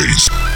bass.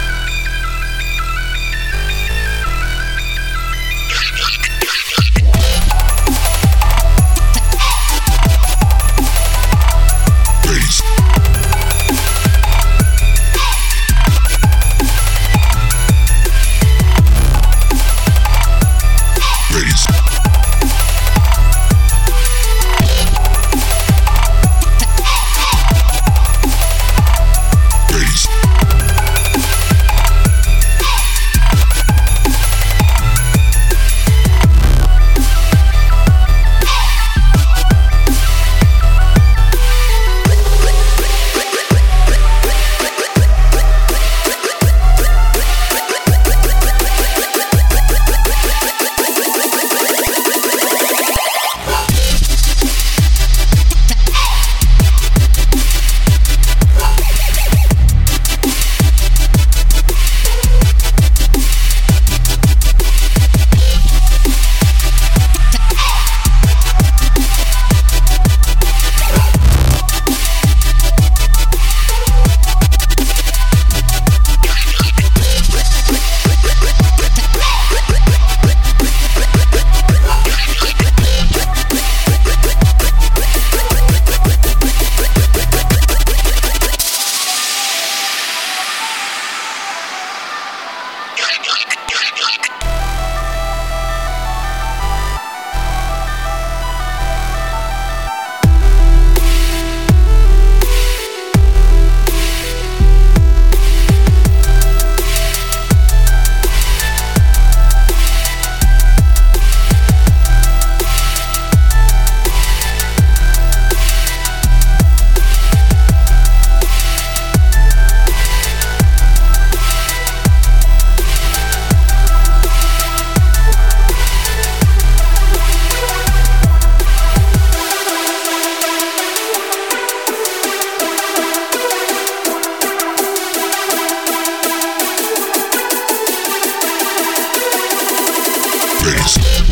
Face.